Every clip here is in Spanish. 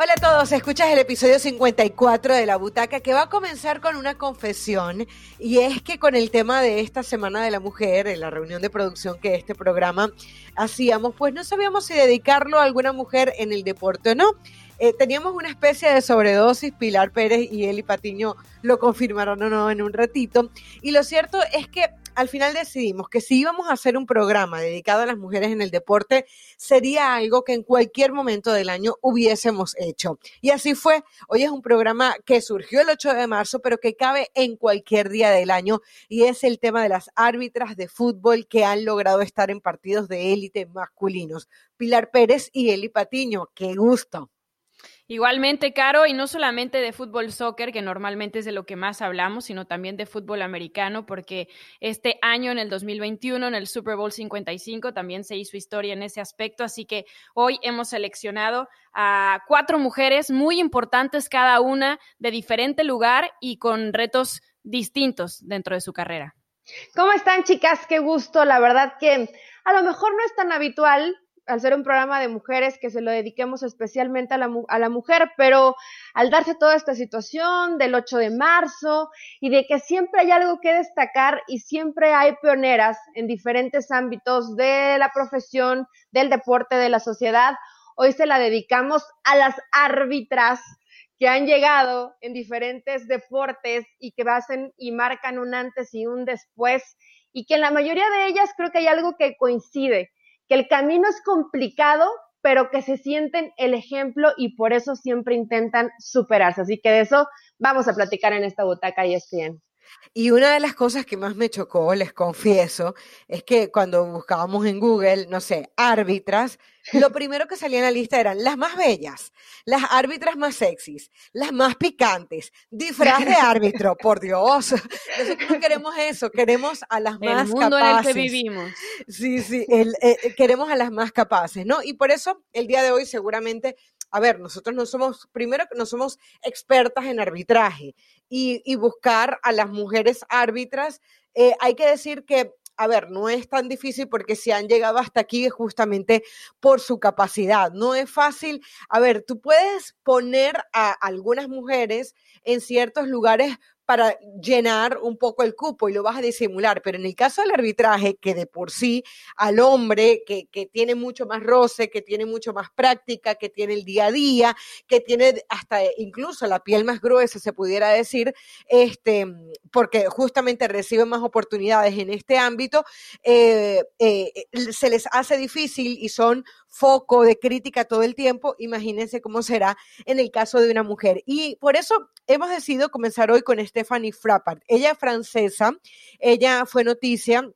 Hola a todos, escuchas el episodio 54 de La Butaca que va a comenzar con una confesión y es que con el tema de esta Semana de la Mujer, en la reunión de producción que este programa hacíamos, pues no sabíamos si dedicarlo a alguna mujer en el deporte o no. Eh, teníamos una especie de sobredosis, Pilar Pérez y Eli Patiño lo confirmaron o no en un ratito. Y lo cierto es que al final decidimos que si íbamos a hacer un programa dedicado a las mujeres en el deporte, sería algo que en cualquier momento del año hubiésemos hecho. Y así fue. Hoy es un programa que surgió el 8 de marzo, pero que cabe en cualquier día del año y es el tema de las árbitras de fútbol que han logrado estar en partidos de élite masculinos. Pilar Pérez y Eli Patiño, qué gusto. Igualmente, Caro, y no solamente de fútbol soccer, que normalmente es de lo que más hablamos, sino también de fútbol americano, porque este año, en el 2021, en el Super Bowl 55, también se hizo historia en ese aspecto. Así que hoy hemos seleccionado a cuatro mujeres muy importantes, cada una de diferente lugar y con retos distintos dentro de su carrera. ¿Cómo están, chicas? Qué gusto. La verdad que a lo mejor no es tan habitual al ser un programa de mujeres que se lo dediquemos especialmente a la, mujer, pero al darse toda esta situación del 8 de marzo y de que siempre hay algo que destacar y siempre hay pioneras en diferentes ámbitos de la profesión, del deporte, de la sociedad, hoy se la dedicamos a las árbitras que han llegado en diferentes deportes y que hacen y marcan un antes y un después y que en la mayoría de ellas creo que hay algo que coincide que el camino es complicado, pero que se sienten el ejemplo y por eso siempre intentan superarse. Así que de eso vamos a platicar en esta butaca y es bien. Y una de las cosas que más me chocó, les confieso, es que cuando buscábamos en Google, no sé, árbitras, lo primero que salía en la lista eran las más bellas, las árbitras más sexys, las más picantes, disfraz de árbitro, por Dios. Nosotros no queremos eso, queremos a las más capaces. El mundo en el que vivimos. Sí, sí, eh, eh, queremos a las más capaces, ¿no? Y por eso el día de hoy seguramente a ver, nosotros no somos, primero no somos expertas en arbitraje y, buscar a las mujeres árbitras, eh, hay que decir que a ver, no es tan difícil porque si han llegado hasta aquí es justamente por su capacidad. No es fácil. A ver, tú puedes poner a algunas mujeres en ciertos lugares para llenar un poco el cupo y lo vas a disimular. Pero en el caso del arbitraje, que de por sí al hombre que, que, tiene mucho más roce, que tiene mucho más práctica, que tiene el día a día, que tiene hasta incluso la piel más gruesa, se pudiera decir, este, porque justamente recibe más oportunidades en este ámbito, eh, eh, se les hace difícil y son foco de crítica todo el tiempo. Imagínense cómo será en el caso de una mujer. Y por eso hemos decidido comenzar hoy con Stephanie Frappart. Ella es francesa, ella fue noticia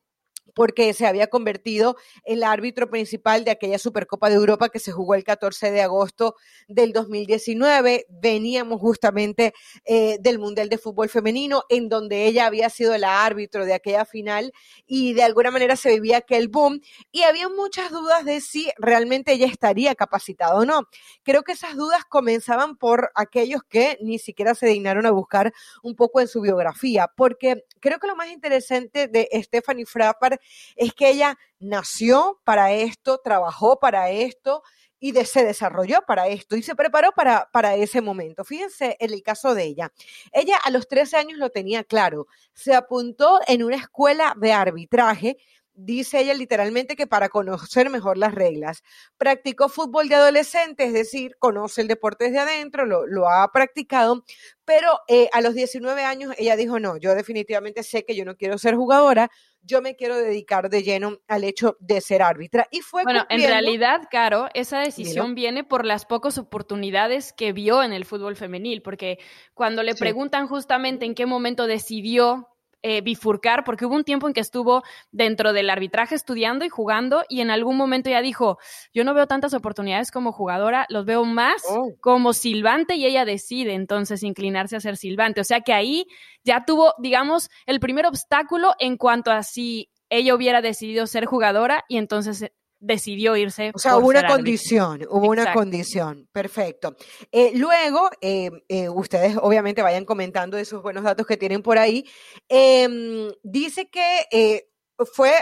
porque se había convertido en el árbitro principal de aquella Supercopa de Europa que se jugó el 14 de agosto del 2019. Veníamos justamente eh, del Mundial de Fútbol Femenino, en donde ella había sido el árbitro de aquella final y de alguna manera se vivía aquel boom y había muchas dudas de si realmente ella estaría capacitada o no. Creo que esas dudas comenzaban por aquellos que ni siquiera se dignaron a buscar un poco en su biografía, porque creo que lo más interesante de Stephanie Frappard es que ella nació para esto, trabajó para esto y se desarrolló para esto y se preparó para, para ese momento. Fíjense en el caso de ella. Ella a los 13 años lo tenía claro. Se apuntó en una escuela de arbitraje dice ella literalmente que para conocer mejor las reglas. Practicó fútbol de adolescente, es decir, conoce el deporte desde adentro, lo, ha practicado, pero eh, a los 19 años ella dijo, no, yo definitivamente sé que yo no quiero ser jugadora, yo me quiero dedicar de lleno al hecho de ser árbitra. Y fue Bueno, en realidad, Caro, esa decisión viene por las pocas oportunidades que vio en el fútbol femenil, porque cuando le preguntan justamente en qué momento decidió eh, bifurcar, porque hubo un tiempo en que estuvo dentro del arbitraje estudiando y jugando y en algún momento ya dijo, yo no veo tantas oportunidades como jugadora, los veo más oh. como silbante y ella decide entonces inclinarse a ser silbante. O sea que ahí ya tuvo, digamos, el primer obstáculo en cuanto a si ella hubiera decidido ser jugadora y entonces decidió irse. O sea, hubo una condición, hubo una condición, perfecto. Eh, luego, eh, eh, ustedes obviamente vayan comentando esos buenos datos que tienen por ahí. Em, dice que fue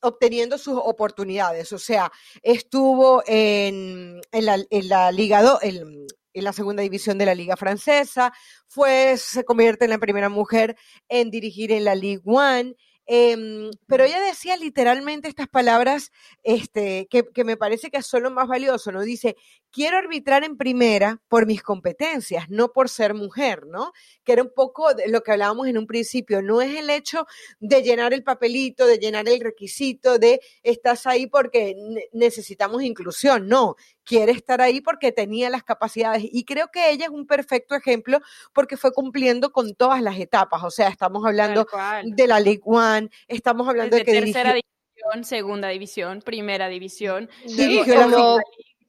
obteniendo sus oportunidades, o sea, estuvo en, la, Liga 2, en, la segunda división de la Liga Francesa, fue, se convierte en la primera mujer en dirigir en la Ligue 1. Em, pero ella decía literalmente estas palabras este, que, me parece que son lo más valioso, ¿no? Dice, quiero arbitrar en primera por mis competencias, no por ser mujer, ¿no? Que era un poco de lo que hablábamos en un principio, no es el hecho de llenar el papelito, de llenar el requisito, de estás ahí porque necesitamos inclusión, no, quiere estar ahí porque tenía las capacidades. Y creo que ella es un perfecto ejemplo porque fue cumpliendo con todas las etapas, o sea, estamos hablando de la League One, estamos hablando de que tercera división, segunda división, primera división, la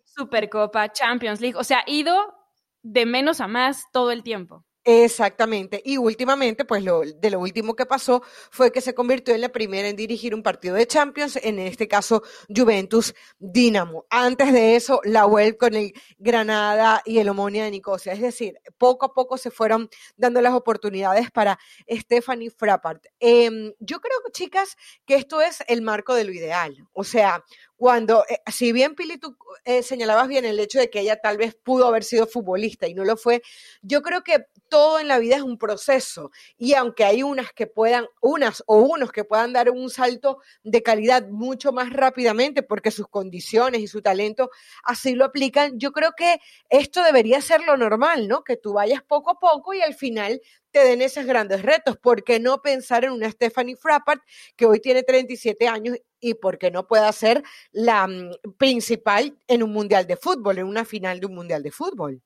Supercopa, Champions League, o sea, ido de menos a más todo el tiempo. Exactamente. Y últimamente, pues lo, de lo último que pasó fue que se convirtió en la primera en dirigir un partido de Champions, en este caso Juventus Dinamo. Antes de eso, la web con el Granada y el Omonia de Nicosia. Es decir, poco a poco se fueron dando las oportunidades para Stephanie Frappart. Em, yo creo, chicas, que esto es el marco de lo ideal. O sea, cuando, eh, si bien Pili, tú eh, señalabas bien el hecho de que ella tal vez pudo haber sido futbolista y no lo fue, yo creo que todo en la vida es un proceso y aunque hay unas que puedan, unas o unos que puedan dar un salto de calidad mucho más rápidamente porque sus condiciones y su talento así lo aplican, yo creo que esto debería ser lo normal, ¿no? Que tú vayas poco a poco y al final te den esos grandes retos. ¿Por qué no pensar en una Stephanie Frappart que hoy tiene 37 años y por qué no pueda ser la mm, principal en un mundial de fútbol, en una final de un mundial de fútbol?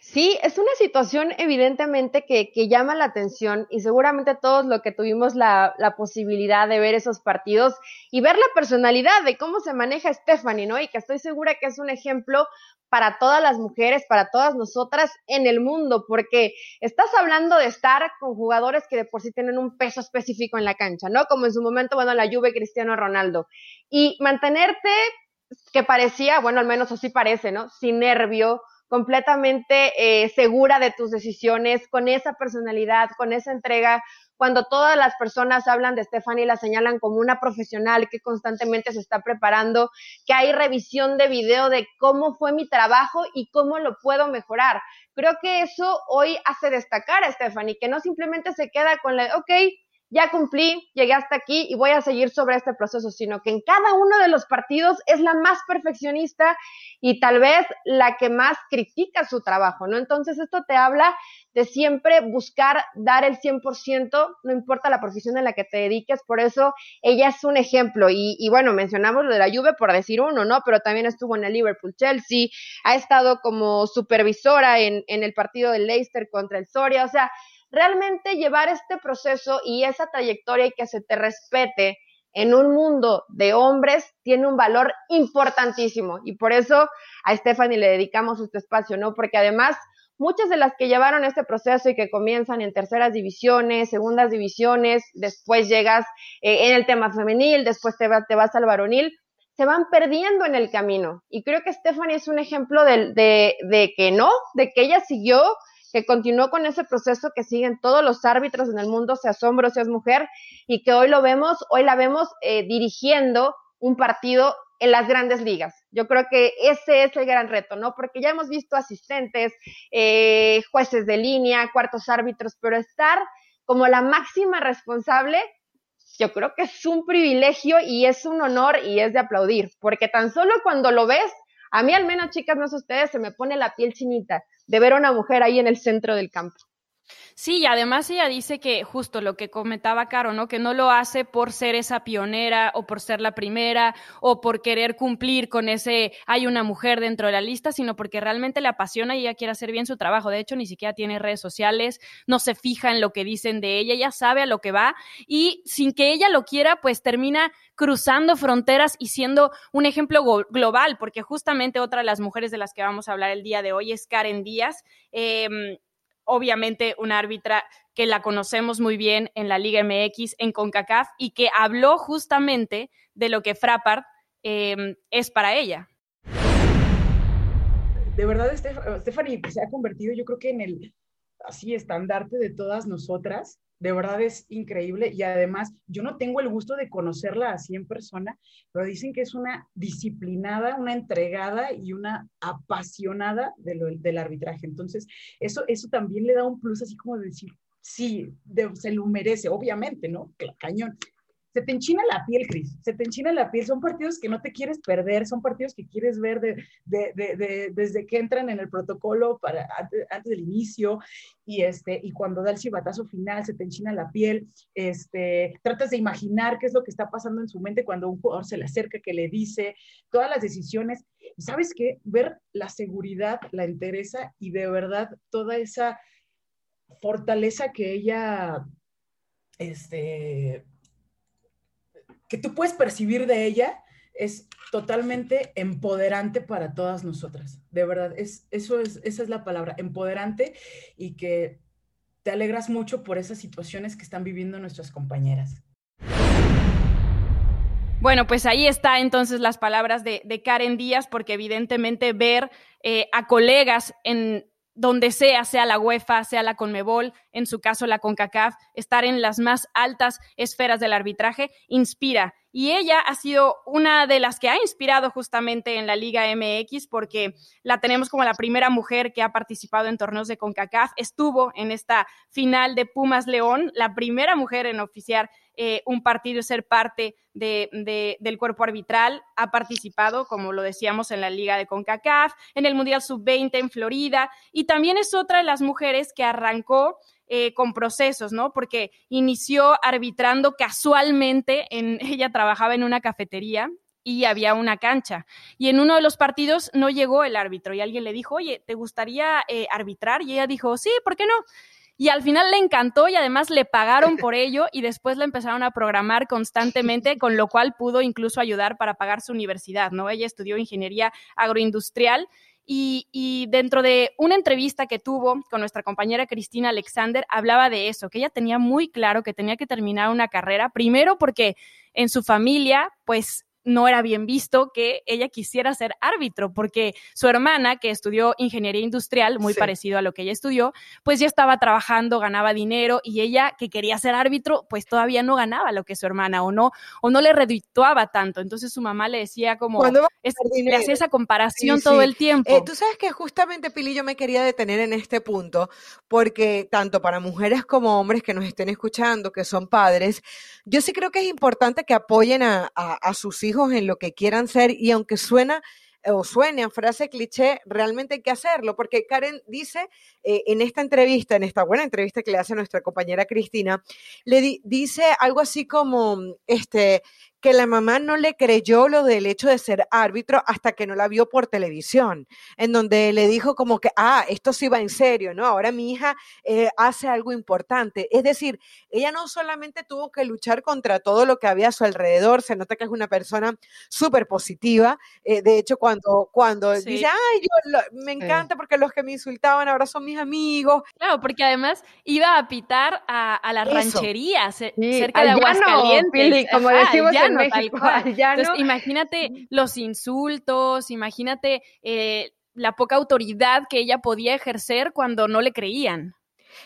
Sí, es una situación evidentemente que, que, llama la atención y seguramente todos lo que tuvimos la, la, posibilidad de ver esos partidos y ver la personalidad de cómo se maneja Stephanie, ¿no? Y que estoy segura que es un ejemplo para todas las mujeres, para todas nosotras en el mundo, porque estás hablando de estar con jugadores que de por sí tienen un peso específico en la cancha, ¿no? Como en su momento, bueno, la Juve Cristiano Ronaldo. Y mantenerte que parecía, bueno, al menos así parece, ¿no? Sin nervio, completamente eh, segura de tus decisiones, con esa personalidad, con esa entrega, cuando todas las personas hablan de Stephanie, la señalan como una profesional que constantemente se está preparando, que hay revisión de video de cómo fue mi trabajo y cómo lo puedo mejorar. Creo que eso hoy hace destacar a Stephanie, que no simplemente se queda con la, ok, ya cumplí, llegué hasta aquí y voy a seguir sobre este proceso, sino que en cada uno de los partidos es la más perfeccionista y tal vez la que más critica su trabajo, ¿no? Entonces esto te habla de siempre buscar dar el 100%, no importa la profesión en la que te dediques, por eso ella es un ejemplo. Y, bueno, mencionamos lo de la Juve por decir uno, ¿no? Pero también estuvo en el Liverpool Chelsea, ha estado como supervisora en, en el partido del Leicester contra el Soria, o sea, realmente llevar este proceso y esa trayectoria y que se te respete en un mundo de hombres tiene un valor importantísimo y por eso a Stephanie le dedicamos este espacio, ¿no? Porque además muchas de las que llevaron este proceso y que comienzan en terceras divisiones, segundas divisiones, después llegas eh, en el tema femenil, después te, te vas al varonil, se van perdiendo en el camino. Y creo que Stephanie es un ejemplo de, de que no, de que ella siguió que continuó con ese proceso que siguen todos los árbitros en el mundo, sea hombre o seas mujer, y que hoy lo vemos, hoy la vemos eh, dirigiendo un partido en las grandes ligas. Yo creo que ese es el gran reto, ¿no? Porque ya hemos visto asistentes, eh, jueces de línea, cuartos árbitros, pero estar como la máxima responsable, yo creo que es un privilegio y es un honor y es de aplaudir, porque tan solo cuando lo ves, a mí al menos, chicas, no sé ustedes, se me pone la piel chinita de ver a una mujer ahí en el centro del campo. Sí, y además ella dice que justo lo que comentaba Caro, ¿no? Que no lo hace por ser esa pionera o por ser la primera o por querer cumplir con ese hay una mujer dentro de la lista, sino porque realmente le apasiona y ella quiere hacer bien su trabajo. De hecho, ni siquiera tiene redes sociales, no se fija en lo que dicen de ella, ella sabe a lo que va y sin que ella lo quiera, pues termina cruzando fronteras y siendo un ejemplo global, porque justamente otra de las mujeres de las que vamos a hablar el día de hoy es Karen Díaz. Eh, obviamente una árbitra que la conocemos muy bien en la Liga MX, en CONCACAF, y que habló justamente de lo que Frappart em, es para ella. De verdad, Stephanie se ha convertido, yo creo que en el así estandarte de todas nosotras, de verdad es increíble y además yo no tengo el gusto de conocerla así en persona, pero dicen que es una disciplinada, una entregada y una apasionada del arbitraje. Entonces, eso, eso también le da un plus así como de decir, sí, se lo merece, obviamente, ¿no? Cañón se te enchina la piel, Cris, se te enchina la piel. Son partidos que no te quieres perder, son partidos que quieres ver desde que entran en el protocolo para, antes, del inicio y, este, y cuando da el chivatazo final, se te enchina la piel. Este, tratas de imaginar qué es lo que está pasando en su mente cuando un jugador se le acerca, que le dice todas las decisiones. Y sabes qué, ver la seguridad, la entereza y de verdad toda esa fortaleza que ella este, que tú puedes percibir de ella es totalmente empoderante para todas nosotras. De verdad, es, eso es, esa es la palabra, empoderante y que te alegras mucho por esas situaciones que están viviendo nuestras compañeras. Bueno, pues ahí está entonces las palabras de, Karen Díaz, porque evidentemente ver eh, a colegas en donde sea, sea la UEFA, sea la Conmebol, en su caso la CONCACAF, estar en las más altas esferas del arbitraje, inspira. Y ella ha sido una de las que ha inspirado justamente en la Liga MX porque la tenemos como la primera mujer que ha participado en torneos de CONCACAF. Estuvo en esta final de Pumas León, la primera mujer en oficiar eh, un partido y ser parte de, del cuerpo arbitral. Ha participado, como lo decíamos, en la Liga de CONCACAF, en el Mundial Sub-20 en Florida y también es otra de las mujeres que arrancó eh, con procesos, ¿no? Porque inició arbitrando casualmente, en, ella trabajaba en una cafetería y había una cancha. Y en uno de los partidos no llegó el árbitro y alguien le dijo, oye, ¿te gustaría eh, arbitrar? Y ella dijo, sí, ¿por qué no? Y al final le encantó y además le pagaron por ello y después la empezaron a programar constantemente, con lo cual pudo incluso ayudar para pagar su universidad, ¿no? Ella estudió ingeniería agroindustrial y, y, dentro de una entrevista que tuvo con nuestra compañera Cristina Alexander, hablaba de eso, que ella tenía muy claro que tenía que terminar una carrera, primero porque en su familia, pues no era bien visto que ella quisiera ser árbitro, porque su hermana, que estudió ingeniería industrial, muy parecido a lo que ella estudió, pues ya estaba trabajando, ganaba dinero, y ella que quería ser árbitro, pues todavía no ganaba lo que su hermana, o no, o no le redituaba tanto. Entonces su mamá le decía como, es, le hacía esa comparación todo el tiempo. Eh, tú sabes que justamente, Pili, yo me quería detener en este punto, porque tanto para mujeres como hombres que nos estén escuchando, que son padres, yo sí creo que es importante que apoyen a, a sus hijos en lo que quieran ser y aunque suena o suene a frase cliché, realmente hay que hacerlo, porque Karen dice eh, en esta entrevista, en esta buena entrevista que le hace nuestra compañera Cristina, le dice algo así como, este, que la mamá no le creyó lo del hecho de ser árbitro hasta que no la vio por televisión, en donde le dijo como que, ah, esto sí va en serio, ¿no? Ahora mi hija eh, hace algo importante. Es decir, ella no solamente tuvo que luchar contra todo lo que había a su alrededor, se nota que es una persona súper positiva. Eh, de hecho, cuando, cuando dice, ay, yo me encanta porque los que me insultaban ahora son mis amigos. Claro, porque además iba a pitar a, las rancherías cerca de Aguascalientes. como decimos en Entonces, imagínate los insultos, imagínate eh, la poca autoridad que ella podía ejercer cuando no le creían.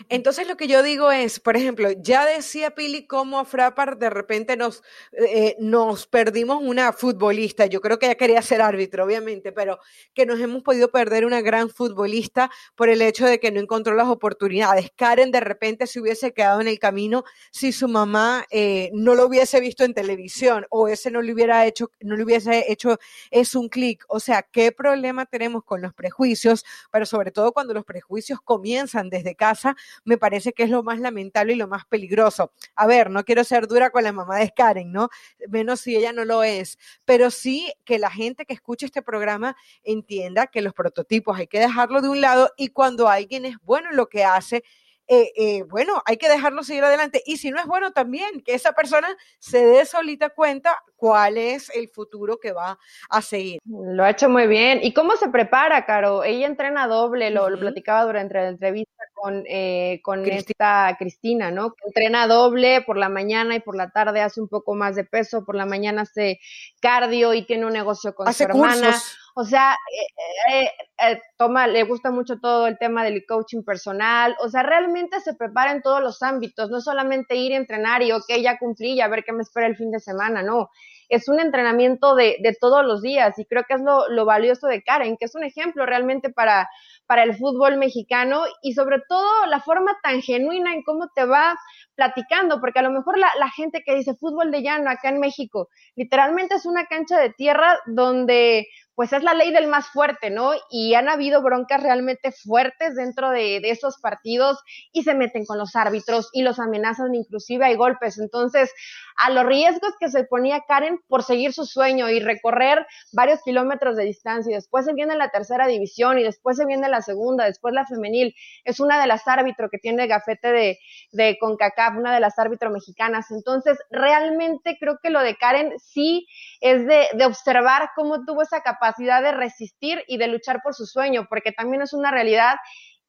Entonces lo que yo digo es, por ejemplo, ya decía Pili cómo a Frapar de repente nos, eh, nos perdimos una futbolista, yo creo que ella quería ser árbitro, obviamente, pero que nos hemos podido perder una gran futbolista por el hecho de que no encontró las oportunidades. Karen de repente se hubiese quedado en el camino si su mamá eh, no lo hubiese visto en televisión o ese no le hubiera hecho, no le hubiese hecho es un clic. O sea, ¿qué problema tenemos con los prejuicios? Pero sobre todo cuando los prejuicios comienzan desde casa me parece que es lo más lamentable y lo más peligroso. A ver, no quiero ser dura con la mamá de Karen, ¿no? Menos si ella no lo es, pero sí que la gente que escuche este programa entienda que los prototipos hay que dejarlo de un lado y cuando alguien es bueno en lo que hace, eh, eh, bueno, hay que dejarlo seguir adelante. Y si no es bueno también, que esa persona se dé solita cuenta cuál es el futuro que va a seguir. Lo ha hecho muy bien. ¿Y cómo se prepara, Caro? Ella entrena doble, lo, platicaba durante la entrevista con, eh, con esta Cristina, ¿no? Entrena doble por la mañana y por la tarde hace un poco más de peso, por la mañana hace cardio y tiene un negocio con su hermana. O sea, eh, eh, eh, toma, le gusta mucho todo el tema del coaching personal, o sea, realmente se prepara en todos los ámbitos, no solamente ir a entrenar y, ok, ya cumplí y a ver qué me espera el fin de semana, no, es un entrenamiento de, de todos los días y creo que es lo, lo, valioso de Karen, que es un ejemplo realmente para, para el fútbol mexicano y sobre todo la forma tan genuina en cómo te va platicando, porque a lo mejor la, la gente que dice fútbol de llano acá en México, literalmente es una cancha de tierra donde pues es la ley del más fuerte, ¿no? Y han habido broncas realmente fuertes dentro de, esos partidos y se meten con los árbitros y los amenazan, inclusive hay golpes. Entonces, a los riesgos que se ponía Karen por seguir su sueño y recorrer varios kilómetros de distancia, y después se viene la tercera división y después se viene la segunda, después la femenil, es una de las árbitros que tiene gafete de, de CONCACAF, una de las árbitros mexicanas. Entonces, realmente creo que lo de Karen sí es de observar cómo tuvo esa capacidad capacidad de resistir y de luchar por su sueño, porque también es una realidad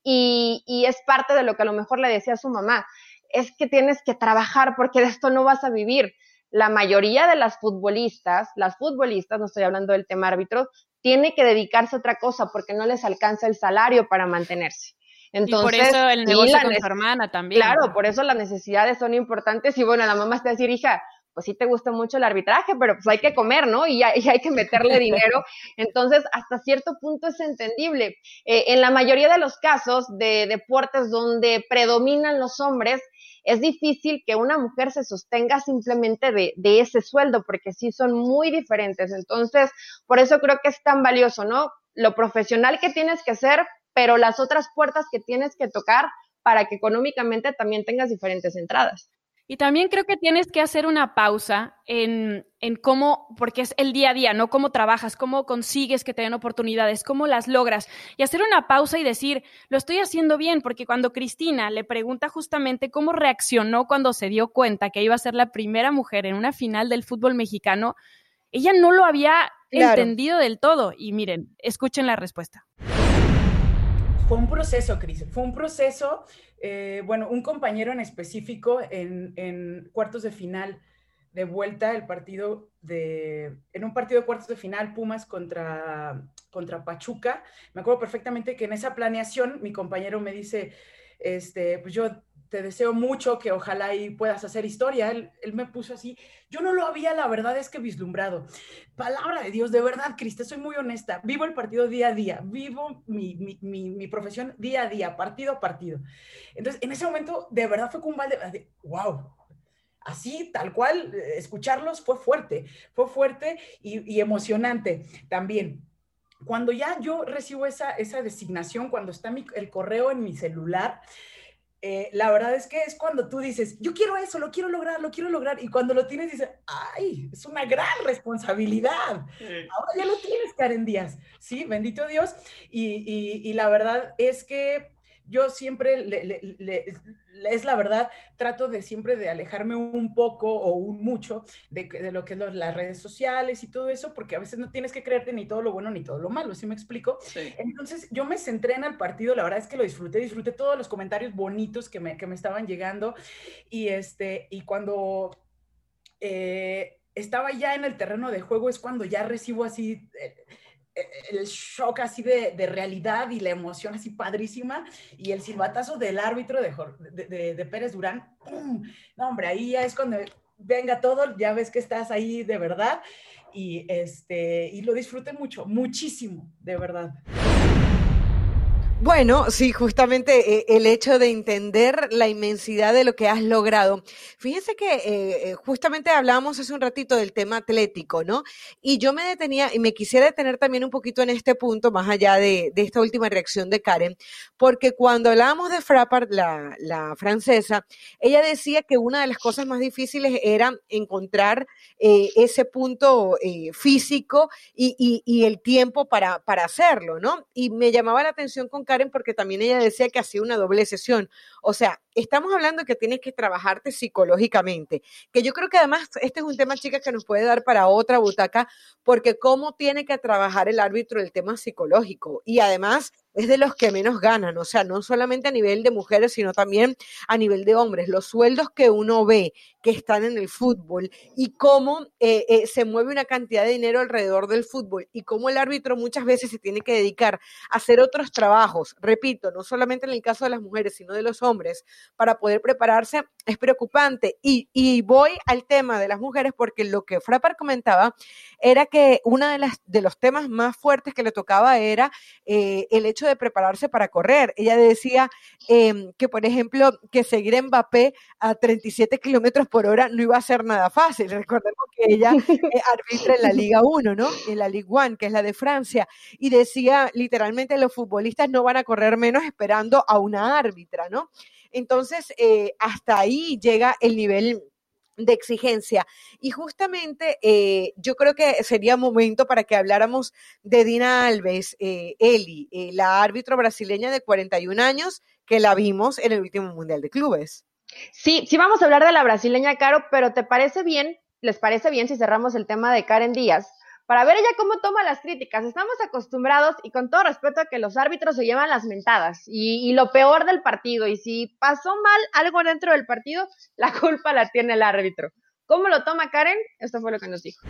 y, y, es parte de lo que a lo mejor le decía a su mamá, es que tienes que trabajar porque de esto no vas a vivir. La mayoría de las futbolistas, las futbolistas, no estoy hablando del tema árbitro, tiene que dedicarse a otra cosa porque no les alcanza el salario para mantenerse. Entonces, y por eso el negocio con su hermana también. Claro, por eso las necesidades son importantes y bueno, la mamá está a decir, hija, pues sí te gusta mucho el arbitraje, pero pues hay que comer, ¿no? Y, hay, y hay que meterle dinero. Entonces, hasta cierto punto es entendible. Eh, en la mayoría de los casos de deportes donde predominan los hombres, es difícil que una mujer se sostenga simplemente de, de, ese sueldo, porque sí son muy diferentes. Entonces, por eso creo que es tan valioso, ¿no? Lo profesional que tienes que ser, pero las otras puertas que tienes que tocar para que económicamente también tengas diferentes entradas. Y también creo que tienes que hacer una pausa en, en, cómo, porque es el día a día, ¿no? Cómo trabajas, cómo consigues que te den oportunidades, cómo las logras. Y hacer una pausa y decir, lo estoy haciendo bien, porque cuando Cristina le pregunta justamente cómo reaccionó cuando se dio cuenta que iba a ser la primera mujer en una final del fútbol mexicano, ella no lo había claro. entendido del todo. Y miren, escuchen la respuesta. Fue un proceso, Cris, fue un proceso eh, bueno, un compañero en específico en, en, cuartos de final de vuelta el partido de, en un partido de cuartos de final, Pumas contra, contra Pachuca. Me acuerdo perfectamente que en esa planeación mi compañero me dice, este, pues yo te deseo mucho, que ojalá y puedas hacer historia. Él, me puso así. Yo no lo había, la verdad es que vislumbrado. Palabra de Dios, de verdad, Criste, soy muy honesta. Vivo el partido día a día, vivo mi, mi, mi, profesión día a día, partido a partido. Entonces, en ese momento, de verdad fue como un balde, de, wow. Así, tal cual, escucharlos fue fuerte, fue fuerte y emocionante también cuando ya yo recibo esa, esa designación, cuando está mi, el correo en mi celular, eh, la verdad es que es cuando tú dices, yo quiero eso, lo quiero lograr, lo quiero lograr, y cuando lo tienes dices, ay, es una gran responsabilidad. Ahora ya lo tienes, Karen Díaz, ¿sí? Bendito Dios. Y, y, y la verdad es que yo siempre, le, le, le, es la verdad, trato de siempre de alejarme un poco o un mucho de, de lo que es lo, las redes sociales y todo eso, porque a veces no tienes que creerte ni todo lo bueno ni todo lo malo, ¿sí me explico? Sí. Entonces yo me centré en el partido, la verdad es que lo disfruté, disfruté todos los comentarios bonitos que me, que me estaban llegando y, este, y cuando... Eh, estaba ya en el terreno de juego es cuando ya recibo así... Eh, el shock así de, de, realidad y la emoción así padrísima y el silbatazo del árbitro de, de, de Pérez Durán, ¡pum! No, hombre, ahí ya es cuando venga todo, ya ves que estás ahí de verdad y, este, y lo disfruté mucho, muchísimo, de verdad. Bueno, sí, justamente eh, el hecho de entender la inmensidad de lo que has logrado. Fíjense que eh, justamente hablábamos hace un ratito del tema atlético, ¿no? Y yo me detenía y me quisiera detener también un poquito en este punto, más allá de, esta última reacción de Karen, porque cuando hablábamos de Frappart, la, francesa, ella decía que una de las cosas más difíciles era encontrar eh, ese punto eh, físico y, el tiempo para, para hacerlo, ¿no? Y me llamaba la atención con Karen porque también ella decía que hacía una doble sesión. O sea, estamos hablando que tienes que trabajarte psicológicamente, que yo creo que además este es un tema, chicas, que nos puede dar para otra butaca, porque cómo tiene que trabajar el árbitro el tema psicológico. Y además, es de los que menos ganan, o sea, no solamente a nivel de mujeres, sino también a nivel de hombres. Los sueldos que uno ve que están en el fútbol y cómo eh, eh, se mueve una cantidad de dinero alrededor del fútbol y cómo el árbitro muchas veces se tiene que dedicar a hacer otros trabajos, repito, no solamente en el caso de las mujeres, sino de los hombres, para poder prepararse, es preocupante. Y, y voy al tema de las mujeres porque lo que Frappar comentaba era que uno de, las, de los temas más fuertes que le tocaba era eh, el hecho de prepararse para correr. Ella decía em, que, por ejemplo, que seguir en Mbappé a 37 kilómetros por hora no iba a ser nada fácil. Recordemos que ella eh, arbitra en la Liga 1, ¿no? En la Ligue 1, que es la de Francia. Y decía, literalmente, los futbolistas no van a correr menos esperando a una árbitra, ¿no? Entonces, eh, hasta ahí llega el nivel de exigencia. Y justamente eh, yo creo que sería momento para que habláramos de Dina Alves, eh, Eli, eh, la árbitro brasileña de 41 años que la vimos en el último Mundial de Clubes. Sí, sí vamos a hablar de la brasileña, Caro, pero ¿te parece bien, les parece bien si cerramos el tema de Karen Díaz? Para ver ella cómo toma las críticas. Estamos acostumbrados, y con todo respeto, a que los árbitros se llevan las mentadas y, lo peor del partido. Y si pasó mal algo dentro del partido, la culpa la tiene el árbitro. ¿Cómo lo toma Karen? Esto fue lo que nos dijo.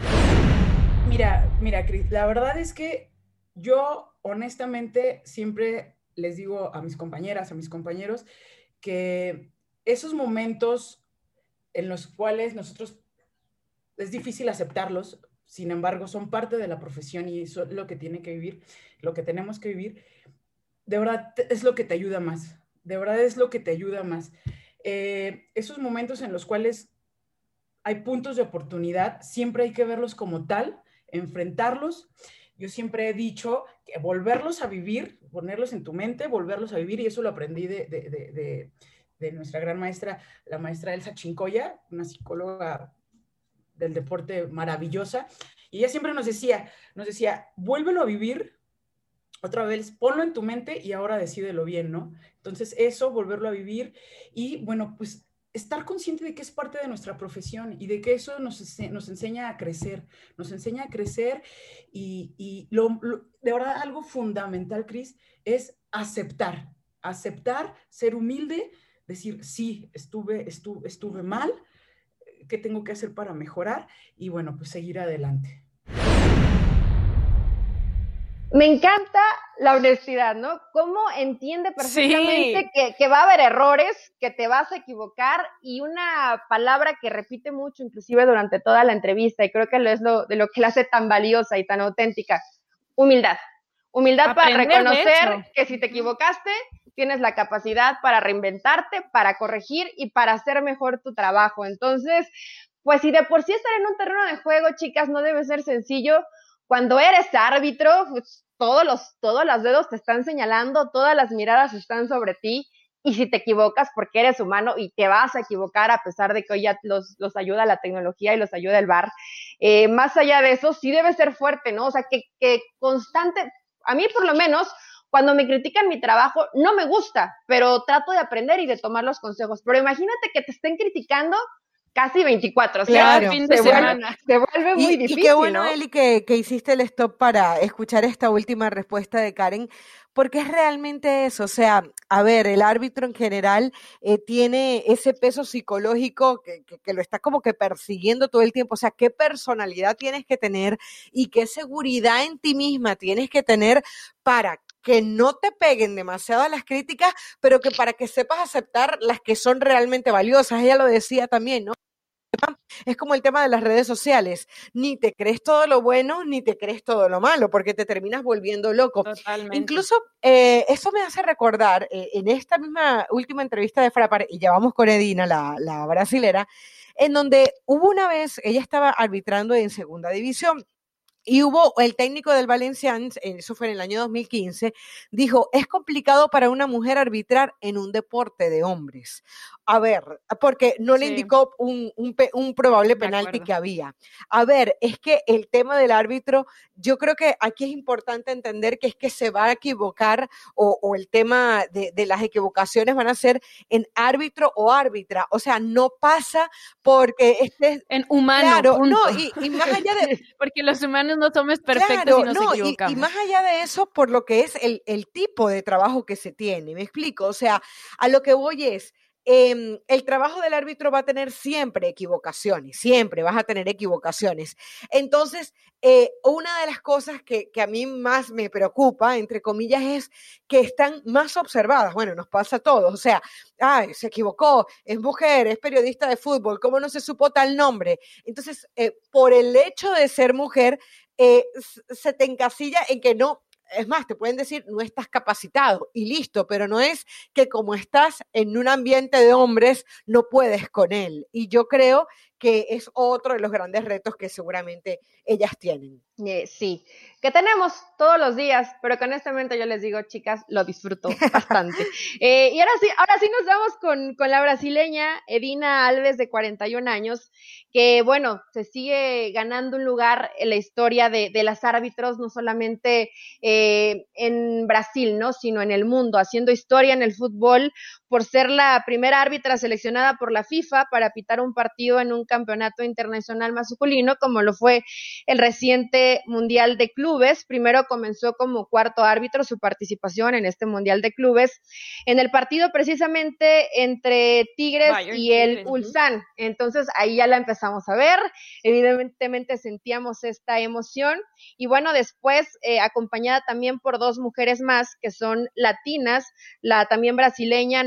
Mira, mira, Cris, la verdad es que yo honestamente siempre les digo a mis compañeras, a mis compañeros, que esos momentos en los cuales nosotros es difícil aceptarlos, sin embargo, son parte de la profesión y eso es lo que tiene que vivir, lo que tenemos que vivir. De verdad, es lo que te ayuda más. De verdad es lo que te ayuda más. Eh, esos momentos en los cuales hay puntos de oportunidad, siempre hay que verlos como tal, enfrentarlos. Yo siempre he dicho que volverlos a vivir, ponerlos en tu mente, volverlos a vivir, y eso lo aprendí de, nuestra gran maestra, la maestra Elsa Chincoya, una psicóloga del deporte maravillosa. Y ella siempre nos decía, nos decía, vuélvelo a vivir otra vez, ponlo en tu mente y ahora decídelo bien, ¿no? Entonces, eso, volverlo a vivir y, bueno, pues estar consciente de que es parte de nuestra profesión y de que eso nos, nos enseña a crecer, nos enseña a crecer y, lo, de verdad algo fundamental, Cris, es aceptar, aceptar, ser humilde, decir, sí, estuve, estuve, estuve mal, qué tengo que hacer para mejorar y bueno, pues seguir adelante. Me encanta la honestidad, ¿no? Cómo entiende perfectamente que, va a haber errores, que te vas a equivocar y una palabra que repite mucho, inclusive durante toda la entrevista, y creo que lo es lo, de lo que la hace tan valiosa y tan auténtica, humildad. Humildad para reconocer que si te equivocaste, tienes la capacidad para reinventarte, para corregir y para hacer mejor tu trabajo. Entonces, pues si de por sí estar en un terreno de juego, chicas, no debe ser sencillo, cuando eres árbitro, pues, todos los, todos los dedos te están señalando, todas las miradas están sobre ti. Y si te equivocas porque eres humano y te vas a equivocar a pesar de que hoy ya los, los ayuda la tecnología y los ayuda el bar, eh, más allá de eso, sí debe ser fuerte, ¿no? O sea, que, que constante, a mí por lo menos, cuando me critican mi trabajo, no me gusta, pero trato de aprender y de tomar los consejos. Pero imagínate que te estén criticando casi 24, o sea, fin de semana. se vuelve muy difícil. Y qué bueno, Eli, que, que, hiciste el stop para escuchar esta última respuesta de Karen, porque es realmente eso, o sea, a ver, el árbitro en general eh, tiene ese peso psicológico que, que, que, lo está como que persiguiendo todo el tiempo, o sea, qué personalidad tienes que tener y qué seguridad en ti misma tienes que tener para que no te peguen demasiado las críticas, pero que para que sepas aceptar las que son realmente valiosas. Ella lo decía también, ¿no? Es como el tema de las redes sociales. Ni te crees todo lo bueno, ni te crees todo lo malo, porque te terminas volviendo loco. Totalmente. Incluso eh, eso me hace recordar, eh, en esta misma última entrevista de Frapar, y ya vamos con Edina, la, la brasilera, en donde hubo una vez, ella estaba arbitrando en segunda división y hubo el técnico del Valencians, eso fue en el año 2015, dijo, es complicado para una mujer arbitrar en un deporte de hombres. A ver, porque no le indicó un, un, probable penalti que había. A ver, es que el tema del árbitro, yo creo que aquí es importante entender que es que se va a equivocar o, o el tema de, de, las equivocaciones van a ser en árbitro o árbitra. O sea, no pasa porque este En humano. Claro, no, y, y más allá de... porque los humanos no somos perfectos y nos no, equivocamos. Y, más allá de eso, por lo que es el, el tipo de trabajo que se tiene, me explico, o sea, a lo que voy es, Em, el trabajo del árbitro va a tener siempre equivocaciones, siempre vas a tener equivocaciones. Entonces, eh, una de las cosas que, a mí más me preocupa, entre comillas, es que están más observadas. Bueno, nos pasa a todos. O sea, ay, se equivocó, es mujer, es periodista de fútbol, ¿cómo no se supo tal nombre? Entonces, eh, por el hecho de ser mujer, eh, se te encasilla en que no, es más, te pueden decir, no estás capacitado y listo, pero no es que como estás en un ambiente de hombres, no puedes con él. Y yo creo que es otro de los grandes retos que seguramente ellas tienen. Eh, sí, que tenemos todos los días, pero que honestamente yo les digo, chicas, lo disfruto bastante. Eh, y ahora sí, ahora sí nos vamos con, con, la brasileña Edina Alves, de 41 años, que bueno, se sigue ganando un lugar en la historia de, de las árbitros, no solamente eh, en Brasil, ¿no? Sino en el mundo, haciendo historia en el fútbol por ser la primera árbitra seleccionada por la FIFA para pitar un partido en un campeonato internacional masculino, como lo fue el reciente Mundial de Clubes. Primero comenzó como cuarto árbitro su participación en este Mundial de Clubes, en el partido precisamente entre Tigres y el Ulsan. Entonces ahí ya la empezamos a ver, evidentemente sentíamos esta emoción y bueno, después eh, acompañada también por dos mujeres más que son latinas, la también brasileña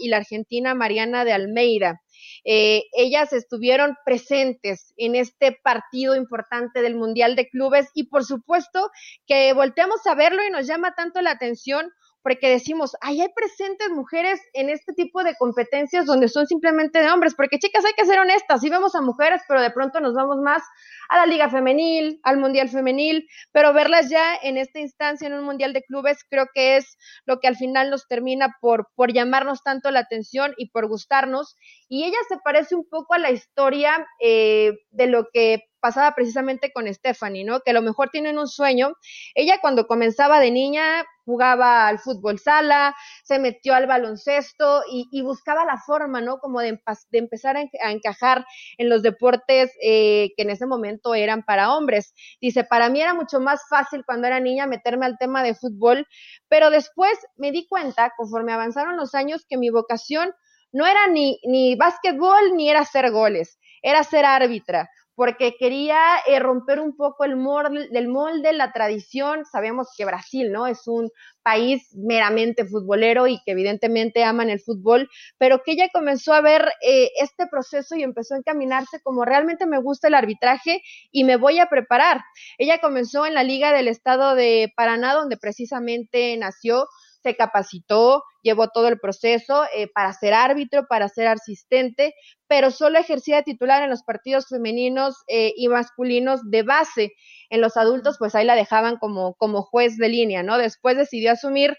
Y la argentina Mariana de Almeida. Eh, ellas estuvieron presentes en este partido importante del Mundial de Clubes y por supuesto que volteamos a verlo y nos llama tanto la atención porque decimos, ay, hay presentes mujeres en este tipo de competencias donde son simplemente de hombres, porque chicas, hay que ser honestas, sí vemos a mujeres, pero de pronto nos vamos más a la liga femenil, al mundial femenil, pero verlas ya en esta instancia, en un mundial de clubes, creo que es lo que al final nos termina por, por llamarnos tanto la atención y por gustarnos. Y ella se parece un poco a la historia eh, de lo que pasaba precisamente con Stephanie, ¿no? Que a lo mejor tienen un sueño. Ella cuando comenzaba de niña jugaba al fútbol sala, se metió al baloncesto y, buscaba la forma, ¿no? Como de, empezar a, encajar en los deportes eh, que en ese momento eran para hombres. Dice, para mí era mucho más fácil cuando era niña meterme al tema de fútbol, pero después me di cuenta, conforme avanzaron los años, que mi vocación no era ni, ni básquetbol ni era hacer goles, era ser árbitra porque quería eh, romper un poco el molde, del molde, la tradición. Sabemos que Brasil, ¿no? Es un país meramente futbolero y que evidentemente aman el fútbol, pero que ella comenzó a ver eh, este proceso y empezó a encaminarse como realmente me gusta el arbitraje y me voy a preparar. Ella comenzó en la Liga del Estado de Paraná, donde precisamente nació se capacitó, llevó todo el proceso eh, para ser árbitro, para ser asistente, pero solo ejercía de titular en los partidos femeninos eh, y masculinos de base. En los adultos, pues ahí la dejaban como, como juez de línea, ¿no? Después decidió asumir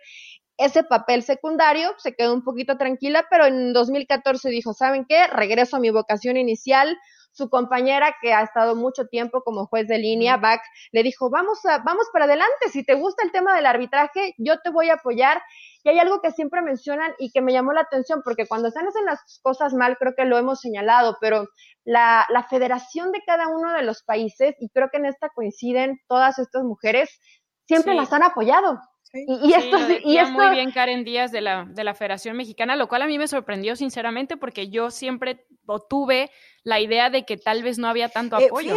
ese papel secundario, se quedó un poquito tranquila, pero en 2014 dijo, ¿saben qué? Regreso a mi vocación inicial, su compañera que ha estado mucho tiempo como juez de línea, Bach, le dijo, vamos, a, vamos para adelante, si te gusta el tema del arbitraje, yo te voy a apoyar. Y hay algo que siempre mencionan y que me llamó la atención, porque cuando están haciendo las cosas mal, creo que lo hemos señalado, pero la, la federación de cada uno de los países, y creo que en esta coinciden todas estas mujeres, siempre las han apoyado. Y, esto, y esto... muy bien Karen Díaz de la, de la Federación Mexicana, lo cual a mí me sorprendió sinceramente porque yo siempre tuve la idea de que tal vez no había tanto eh, apoyo.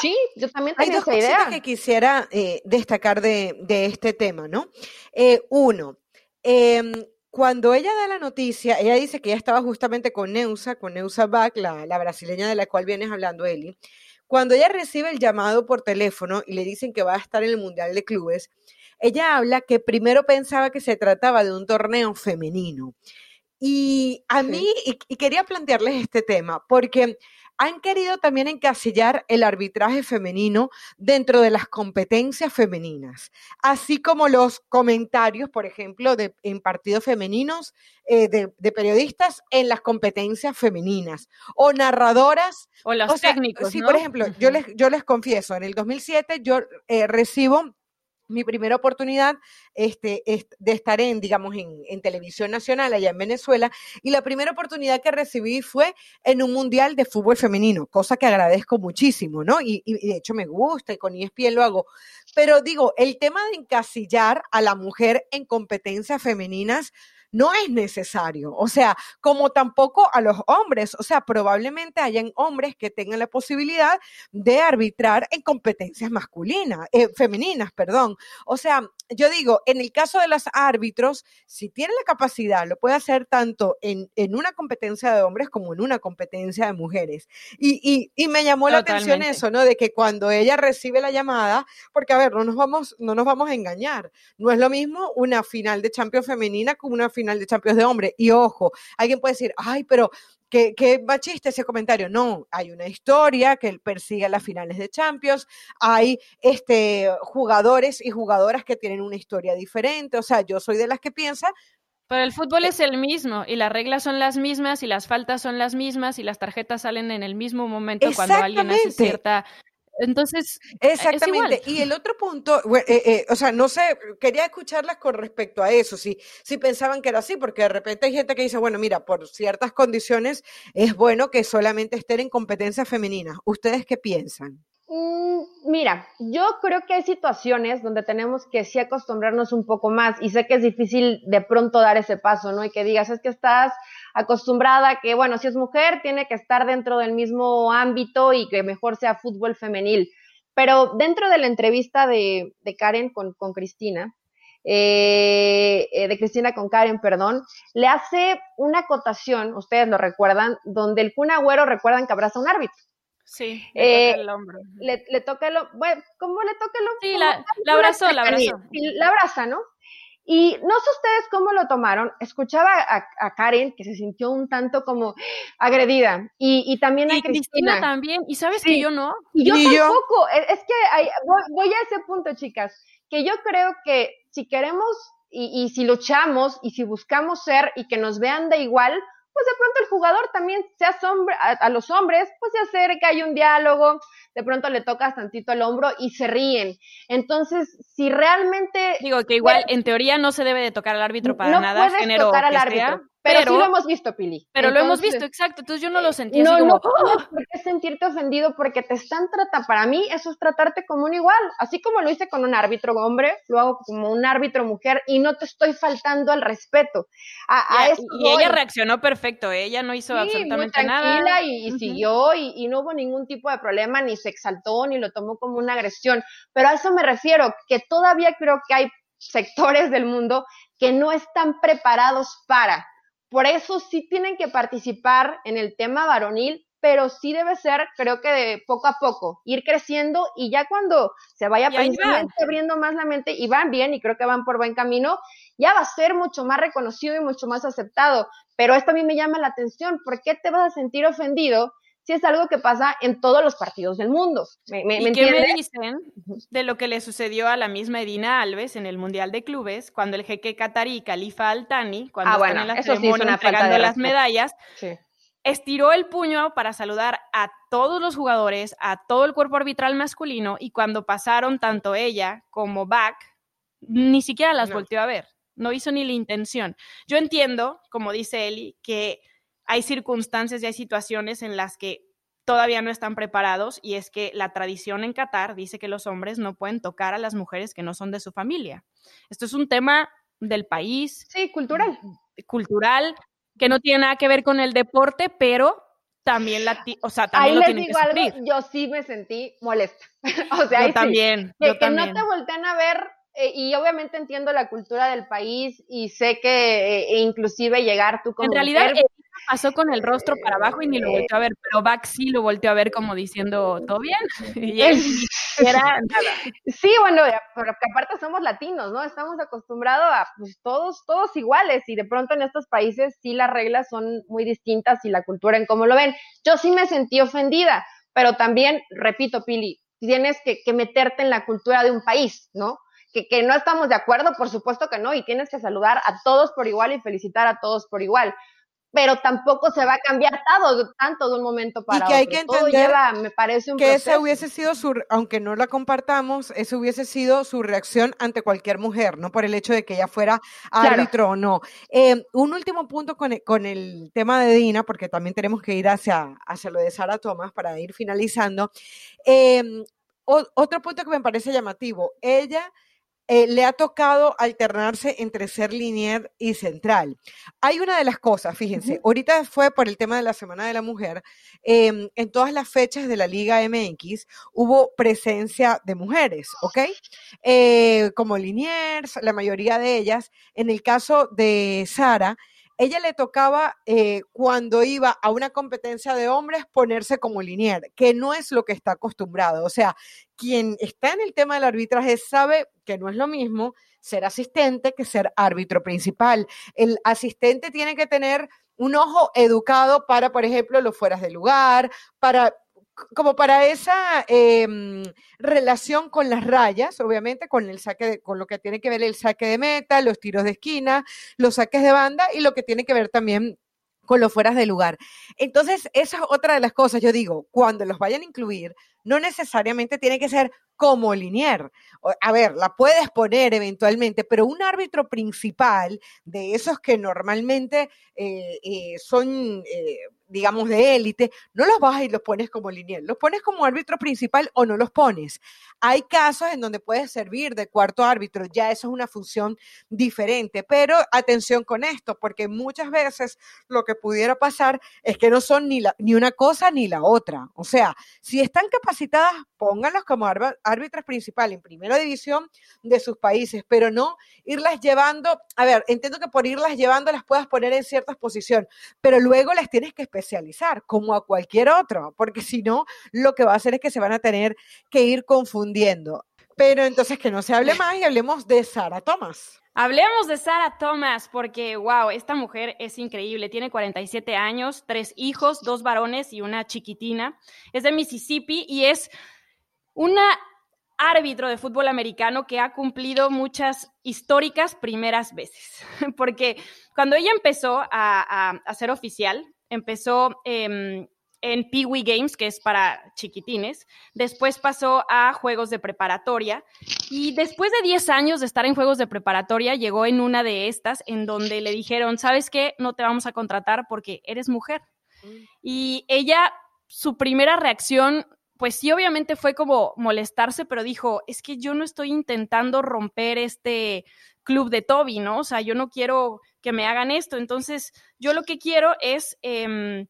sí, yo también tenía hay dos esa idea. que quisiera eh, destacar de, de, este tema, ¿no? Eh, uno, em, cuando ella da la noticia, ella dice que ella estaba justamente con Neusa, con Neusa Bach, la, la brasileña de la cual vienes hablando, Eli. Cuando ella recibe el llamado por teléfono y le dicen que va a estar en el Mundial de Clubes, ella habla que primero pensaba que se trataba de un torneo femenino. Y a mí, y, quería plantearles este tema, porque han querido también encasillar el arbitraje femenino dentro de las competencias femeninas, así como los comentarios, por ejemplo, de, en partidos femeninos eh, de, periodistas en las competencias femeninas, o narradoras. O los técnicos. Sí, por ejemplo, yo, les, yo les confieso, en el 2007 yo eh, recibo mi primera oportunidad este, de estar en, digamos, en, televisión nacional allá en Venezuela y la primera oportunidad que recibí fue en un mundial de fútbol femenino, cosa que agradezco muchísimo, ¿no? Y, y de hecho me gusta y con ESPN lo hago. Pero digo, el tema de encasillar a la mujer en competencias femeninas, no es necesario. O sea, como tampoco a los hombres. O sea, probablemente hayan hombres que tengan la posibilidad de arbitrar en competencias masculinas, eh, femeninas, perdón. O sea, yo digo, en el caso de los árbitros, si tienen la capacidad, lo puede hacer tanto en, una competencia de hombres como en una competencia de mujeres. Y, me llamó la atención eso, ¿no? De que cuando ella recibe la llamada, porque a ver, no nos vamos, no nos vamos a engañar. No es lo mismo una final de Champions femenina como una final de Champions de hombre. Y ojo, alguien puede decir, ay, pero ¿Qué, qué machista ese comentario? No, hay una historia que persigue las finales de Champions, hay este, jugadores y jugadoras que tienen una historia diferente, o sea, yo soy de las que piensa pero el fútbol es el mismo y las reglas son las mismas y las faltas son las mismas y las tarjetas salen en el mismo momento cuando alguien hace cierta entonces, exactamente. Y el otro punto, eh, eh, o sea, no sé, quería escucharlas con respecto a eso, si, si pensaban que era así, porque de repente hay gente que dice, bueno, mira, por ciertas condiciones es bueno que solamente estén en competencias femeninas. ¿Ustedes qué piensan? Mm, mira, yo creo que hay situaciones donde tenemos que sí acostumbrarnos un poco más y sé que es difícil de pronto dar ese paso, ¿no? Y que digas, es que estás acostumbrada que, bueno, si es mujer, tiene que estar dentro del mismo ámbito y que mejor sea fútbol femenil. Pero dentro de la entrevista de, Karen con, Cristina, eh, eh, de Cristina con Karen, perdón, le hace una acotación, ustedes lo recuerdan, donde el Kun Agüero recuerdan que abraza un árbitro. Sí, le toca el hombro. Le, toca el bueno, ¿cómo le toca el hombro? Sí, la, la abrazó, la abrazó. La abraza, ¿no? Y no sé ustedes cómo lo tomaron. Escuchaba a, Karen que se sintió un tanto como agredida y, también a Cristina. también. Y sabes que yo no. Y yo tampoco. E, es que voy, a ese punto, chicas, que yo creo que si queremos y, y si luchamos y si buscamos ser y que nos vean de igual, pues de pronto el jugador también se asombra a, los hombres, pues se acerca, hay un diálogo, de pronto le tocas tantito el hombro y se ríen. Entonces, si realmente... Digo que igual en teoría no se debe de tocar al árbitro para no nada, puedes tocar al árbitro. Pero, sí lo hemos visto, Pili. Pero lo hemos visto, exacto. Entonces yo no lo sentí no, así como... No, ¡Oh! por qué sentirte ofendido porque te están tratando... Para mí eso es tratarte como un igual. Así como lo hice con un árbitro hombre, lo hago como un árbitro mujer y no te estoy faltando al respeto. A, y, ella reaccionó perfecto. ¿eh? Ella no hizo sí, absolutamente muy tranquila Y, siguió y, y no hubo ningún tipo de problema, ni se exaltó, ni lo tomó como una agresión. Pero a eso me refiero, que todavía creo que hay sectores del mundo que no están preparados para por eso sí tienen que participar en el tema varonil, pero sí debe ser, creo que de poco a poco, ir creciendo y ya cuando se vaya abriendo más la mente y van bien y creo que van por buen camino, ya va a ser mucho más reconocido y mucho más aceptado. Pero esto a mí me llama la atención, ¿por qué te vas a sentir ofendido si es algo que pasa en todos los partidos del mundo. ¿Me, ¿Y qué me dicen de lo que le sucedió a la misma Edina Alves en el Mundial de Clubes, cuando el jeque catarí Khalifa Altani, cuando ah, están en la ceremonia entregando las medallas, estiró el puño para saludar a todos los jugadores, a todo el cuerpo arbitral masculino, y cuando pasaron tanto ella como Bach, ni siquiera las volteó a ver, no hizo ni la intención. Yo entiendo, como dice Eli, que hay circunstancias y hay situaciones en las que todavía no están preparados y es que la tradición en Qatar dice que los hombres no pueden tocar a las mujeres que no son de su familia. Esto es un tema del país. Sí, cultural. Cultural, que no tiene nada que ver con el deporte, pero también la, o sea, también lo tienen que algo, yo sí me sentí molesta. o sea, yo también, que, yo no te voltean a ver eh, y obviamente entiendo la cultura del país y sé que eh, inclusive llegar tú como En realidad pasó con el rostro para abajo y ni lo volteó a ver, pero Bach sí lo volteó a ver como diciendo, ¿todo bien? Y él era nada. Sí, bueno, pero aparte somos latinos, ¿no? Estamos acostumbrados a pues, todos, todos iguales y de pronto en estos países sí las reglas son muy distintas y la cultura en cómo lo ven. Yo sí me sentí ofendida, pero también, repito, Pili, tienes que, que meterte en la cultura de un país, ¿no? Que, que, no estamos de acuerdo, por supuesto que no, y tienes que saludar a todos por igual y felicitar a todos por igual pero tampoco se va a cambiar todo, tanto de un momento para y que otro. hay que entender me parece un que esa hubiese sido su, aunque no la compartamos, esa hubiese sido su reacción ante cualquier mujer, no por el hecho de que ella fuera árbitro o no. Eh, un último punto con el, con el, tema de Dina, porque también tenemos que ir hacia, hacia lo de Sara Thomas para ir finalizando. Eh, otro punto que me parece llamativo, ella eh, le ha tocado alternarse entre ser lineal y central. Hay una de las cosas, fíjense, ahorita fue por el tema de la Semana de la Mujer, em, en todas las fechas de la Liga MX hubo presencia de mujeres, ¿ok? Eh, como liniers, la mayoría de ellas. En el caso de Sara, ella le tocaba eh, cuando iba a una competencia de hombres ponerse como linier, que no es lo que está acostumbrado. O sea, quien está en el tema del arbitraje sabe que no es lo mismo ser asistente que ser árbitro principal. El asistente tiene que tener un ojo educado para, por ejemplo, los fueras de lugar, para como para esa em, relación con las rayas, obviamente, con el saque de, con lo que tiene que ver el saque de meta, los tiros de esquina, los saques de banda y lo que tiene que ver también con los fueras de lugar. Entonces, esa es otra de las cosas, yo digo, cuando los vayan a incluir, no necesariamente tiene que ser como Linier. A ver, la puedes poner eventualmente, pero un árbitro principal de esos que normalmente eh, eh, son eh, digamos, de élite, no los vas y los pones como lineal, los pones como árbitro principal o no los pones. Hay casos en donde puedes servir de cuarto árbitro, ya eso es una función diferente, pero atención con esto, porque muchas veces lo que pudiera pasar es que no son ni, la, ni una cosa ni la otra. O sea, si están capacitadas, pónganlos como árbitros principales en primera división de sus países, pero no irlas llevando, a ver, entiendo que por irlas llevando las puedas poner en ciertas posiciones, pero luego las tienes que especializar, como a cualquier otro, porque si no, lo que va a hacer es que se van a tener que ir confundiendo. Pero entonces que no se hable más y hablemos de Sara Thomas. Hablemos de Sara Thomas, porque wow, esta mujer es increíble. Tiene 47 años, tres hijos, dos varones y una chiquitina. Es de Mississippi y es una árbitro de fútbol americano que ha cumplido muchas históricas primeras veces. Porque cuando ella empezó a, a ser oficial, empezó em, en Pee Wee Games, que es para chiquitines, después pasó a juegos de preparatoria y después de 10 años de estar en juegos de preparatoria, llegó en una de estas en donde le dijeron, ¿sabes qué? No te vamos a contratar porque eres mujer. Mm. Y ella, su primera reacción, pues sí, obviamente fue como molestarse, pero dijo, es que yo no estoy intentando romper este club de Toby, ¿no? O sea, yo no quiero que me hagan esto. Entonces, yo lo que quiero es, em,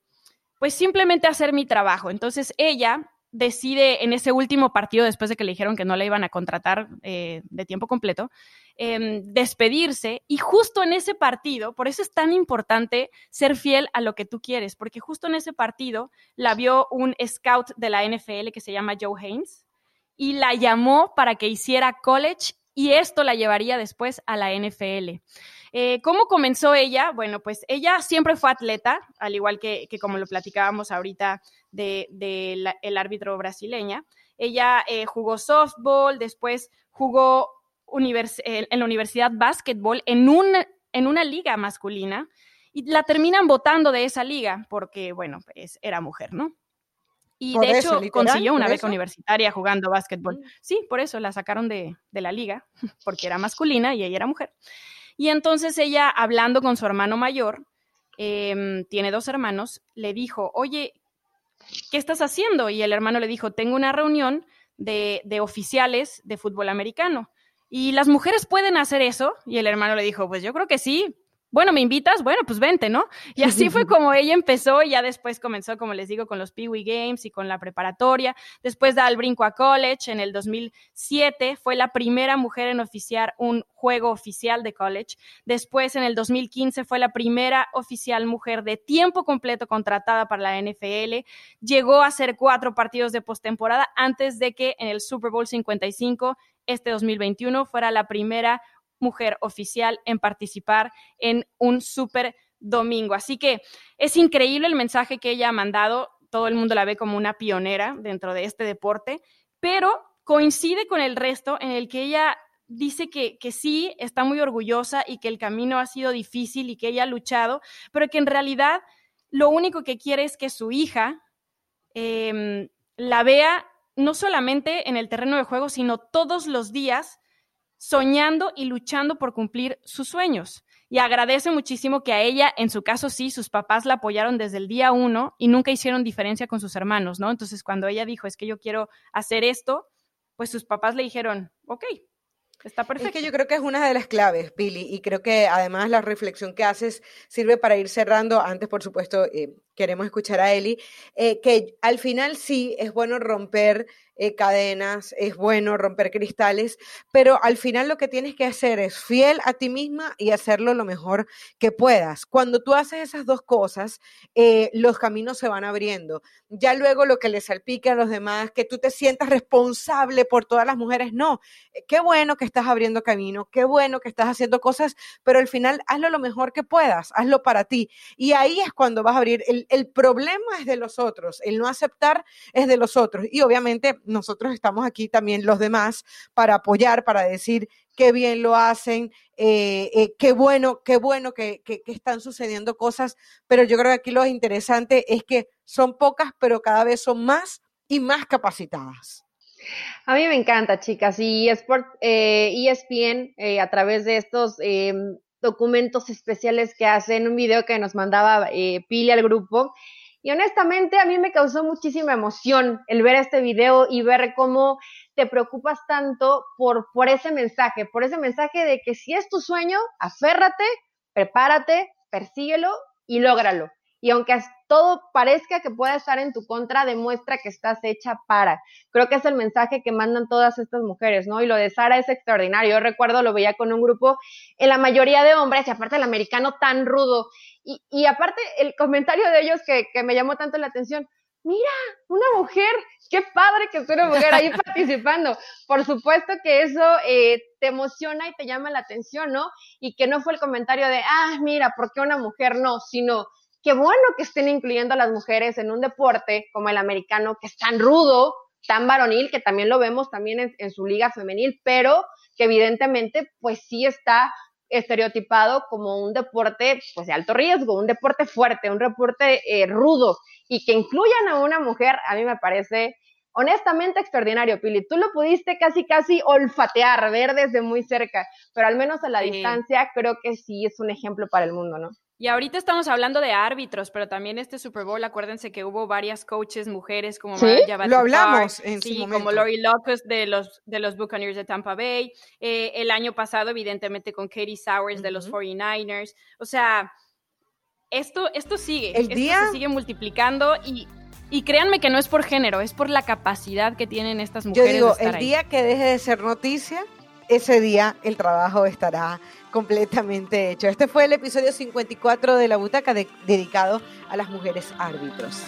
pues, simplemente hacer mi trabajo. Entonces, ella decide en ese último partido, después de que le dijeron que no la iban a contratar eh, de tiempo completo, em, despedirse. Y justo en ese partido, por eso es tan importante ser fiel a lo que tú quieres, porque justo en ese partido la vio un scout de la NFL que se llama Joe Haynes y la llamó para que hiciera college y esto la llevaría después a la NFL. Eh, ¿Cómo comenzó ella? Bueno, pues ella siempre fue atleta, al igual que, como lo platicábamos ahorita del de, el árbitro brasileña. Ella eh, jugó softball, después jugó en la universidad básquetbol en, un, en una liga masculina y la terminan votando de esa liga porque, bueno, pues era mujer, ¿no? Y de hecho consiguió una beca universitaria jugando básquetbol. Sí, por eso la sacaron de, la liga, porque era masculina y ella era mujer. Y entonces ella, hablando con su hermano mayor, em, tiene dos hermanos, le dijo, oye, ¿qué estás haciendo? Y el hermano le dijo, tengo una reunión de, de oficiales de fútbol americano. ¿Y las mujeres pueden hacer eso? Y el hermano le dijo, pues yo creo que sí, bueno, ¿me invitas? Bueno, pues vente, ¿no? Y así fue como ella empezó y ya después comenzó, como les digo, con los Pee Wee Games y con la preparatoria. Después da el brinco a college en el 2007. Fue la primera mujer en oficiar un juego oficial de college. Después, en el 2015, fue la primera oficial mujer de tiempo completo contratada para la NFL. Llegó a hacer cuatro partidos de postemporada antes de que en el Super Bowl 55 este 2021 fuera la primera mujer oficial en participar en un super domingo. Así que es increíble el mensaje que ella ha mandado. Todo el mundo la ve como una pionera dentro de este deporte, pero coincide con el resto en el que ella dice que, que, sí, está muy orgullosa y que el camino ha sido difícil y que ella ha luchado, pero que en realidad lo único que quiere es que su hija em, la vea no solamente en el terreno de juego, sino todos los días soñando y luchando por cumplir sus sueños. Y agradece muchísimo que a ella, en su caso sí, sus papás la apoyaron desde el día uno y nunca hicieron diferencia con sus hermanos, ¿no? Entonces, cuando ella dijo, es que yo quiero hacer esto, pues sus papás le dijeron, ok, Está perfecto. Es que yo creo que es una de las claves, Pili, y creo que además la reflexión que haces sirve para ir cerrando. Antes, por supuesto, eh, queremos escuchar a Eli, eh, que al final sí es bueno romper eh, cadenas, es bueno romper cristales, pero al final lo que tienes que hacer es fiel a ti misma y hacerlo lo mejor que puedas. Cuando tú haces esas dos cosas, eh, los caminos se van abriendo. Ya luego lo que le salpique a los demás, que tú te sientas responsable por todas las mujeres, no. Qué bueno que estás abriendo camino, qué bueno que estás haciendo cosas, pero al final hazlo lo mejor que puedas, hazlo para ti. Y ahí es cuando vas a abrir el, el problema es de los otros, el no aceptar es de los otros. Y obviamente nosotros estamos aquí también los demás para apoyar, para decir qué bien lo hacen, eh, eh, qué bueno, qué bueno que, están sucediendo cosas, pero yo creo que aquí lo interesante es que son pocas, pero cada vez son más y más capacitadas. A mí me encanta, chicas, y Sport, eh, ESPN a través de estos em, documentos especiales que hacen, un video que nos mandaba eh, Pili al grupo. Y honestamente a mí me causó muchísima emoción el ver este video y ver cómo te preocupas tanto por, por ese mensaje, por ese mensaje de que si es tu sueño, aférrate, prepárate, persíguelo y lógralo. Y aunque todo parezca que pueda estar en tu contra, demuestra que estás hecha para. Creo que es el mensaje que mandan todas estas mujeres, ¿no? Y lo de Sara es extraordinario. Yo recuerdo, lo veía con un grupo, en la mayoría de hombres, y aparte el americano tan rudo. Y, y aparte el comentario de ellos que, que me llamó tanto la atención, mira, una mujer, qué padre que esté una mujer ahí participando. Por supuesto que eso eh, te emociona y te llama la atención, ¿no? Y que no fue el comentario de, ah, mira, ¿por qué una mujer no? Sino, qué bueno que estén incluyendo a las mujeres en un deporte como el americano, que es tan rudo, tan varonil, que también lo vemos también en, su liga femenil, pero que evidentemente pues sí está estereotipado como un deporte pues de alto riesgo, un deporte fuerte, un deporte eh, rudo y que incluyan a una mujer, a mí me parece honestamente extraordinario, Pili. Tú lo pudiste casi, casi olfatear, ver desde muy cerca, pero al menos a la distancia creo que sí es un ejemplo para el mundo, ¿no? Y ahorita estamos hablando de árbitros, pero también este Super Bowl, acuérdense que hubo varias coaches mujeres como ¿Sí? lo hablamos en sí, como Lori Locust de los, de los Buccaneers de Tampa Bay, eh, el año pasado evidentemente con Katie Sowers de los 49ers, o sea, esto, esto sigue, el día... se sigue multiplicando y, y créanme que no es por género, es por la capacidad que tienen estas mujeres. Yo digo, el día que deje de ser noticia, ese día el trabajo estará completamente hecho. Este fue el episodio 54 de La Butaca dedicado a las mujeres árbitros.